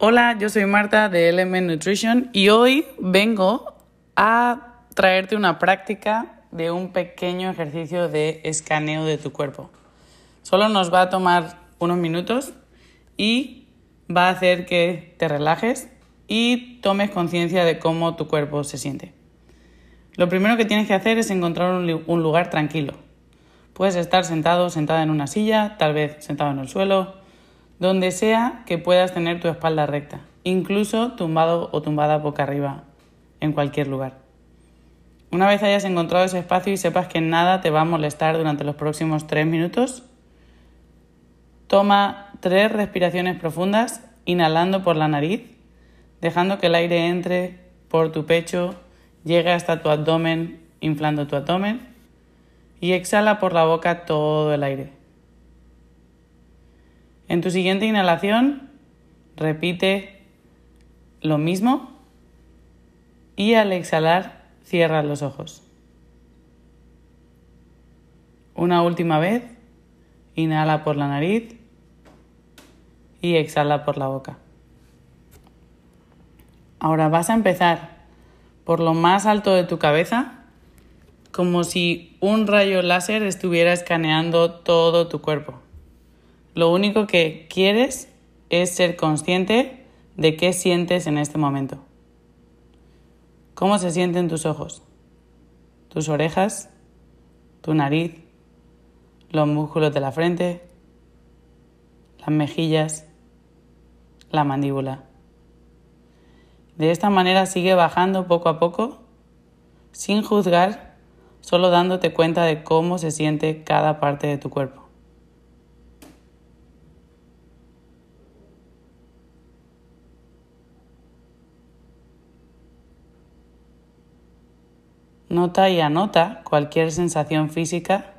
Hola, yo soy Marta de Element Nutrition y hoy vengo a traerte una práctica de un pequeño ejercicio de escaneo de tu cuerpo. Solo nos va a tomar unos minutos y va a hacer que te relajes y tomes conciencia de cómo tu cuerpo se siente. Lo primero que tienes que hacer es encontrar un lugar tranquilo. Puedes estar sentado, sentada en una silla, tal vez sentado en el suelo, donde sea que puedas tener tu espalda recta, incluso tumbado o tumbada boca arriba, en cualquier lugar. Una vez hayas encontrado ese espacio y sepas que nada te va a molestar durante los próximos tres minutos, toma tres respiraciones profundas, inhalando por la nariz, dejando que el aire entre por tu pecho, llegue hasta tu abdomen, inflando tu abdomen, y exhala por la boca todo el aire. En tu siguiente inhalación, repite lo mismo y al exhalar, cierra los ojos. Una última vez, inhala por la nariz y exhala por la boca. Ahora vas a empezar por lo más alto de tu cabeza, como si un rayo láser estuviera escaneando todo tu cuerpo. Lo único que quieres es ser consciente de qué sientes en este momento. ¿Cómo se sienten tus ojos? ¿Tus orejas? ¿Tu nariz? ¿Los músculos de la frente? ¿Las mejillas? ¿La mandíbula? De esta manera sigue bajando poco a poco, sin juzgar, solo dándote cuenta de cómo se siente cada parte de tu cuerpo. Nota y anota cualquier sensación física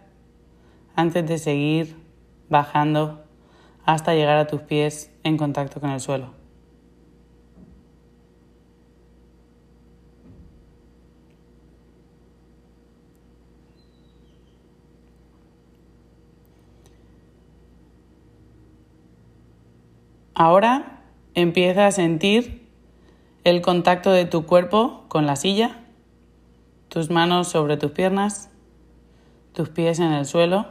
antes de seguir bajando hasta llegar a tus pies en contacto con el suelo. Ahora empieza a sentir el contacto de tu cuerpo con la silla tus manos sobre tus piernas, tus pies en el suelo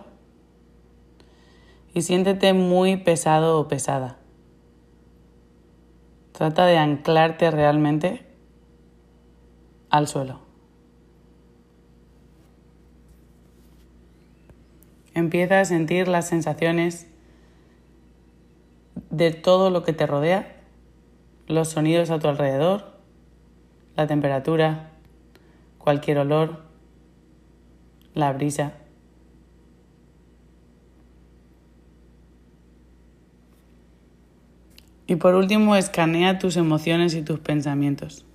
y siéntete muy pesado o pesada. Trata de anclarte realmente al suelo. Empieza a sentir las sensaciones de todo lo que te rodea, los sonidos a tu alrededor, la temperatura, cualquier olor, la brisa. Y por último, escanea tus emociones y tus pensamientos.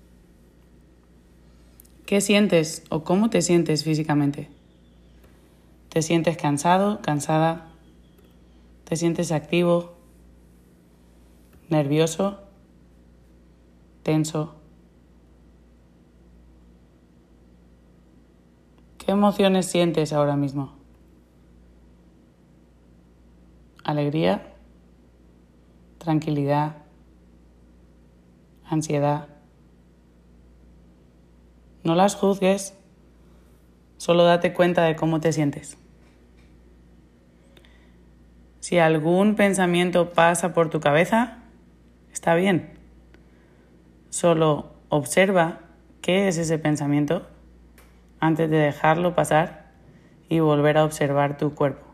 ¿Qué sientes o cómo te sientes físicamente? ¿Te sientes cansado, cansada? ¿Te sientes activo, nervioso, tenso? ¿Qué emociones sientes ahora mismo? Alegría, tranquilidad, ansiedad. No las juzgues, solo date cuenta de cómo te sientes. Si algún pensamiento pasa por tu cabeza, está bien. Solo observa qué es ese pensamiento antes de dejarlo pasar y volver a observar tu cuerpo.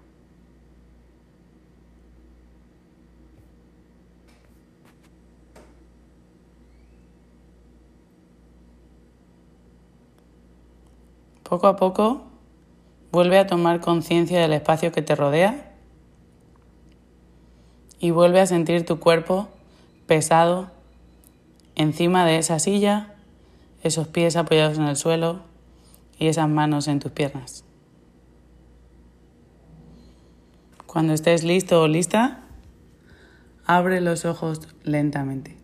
Poco a poco, vuelve a tomar conciencia del espacio que te rodea y vuelve a sentir tu cuerpo pesado encima de esa silla, esos pies apoyados en el suelo, y esas manos en tus piernas. Cuando estés listo o lista, abre los ojos lentamente.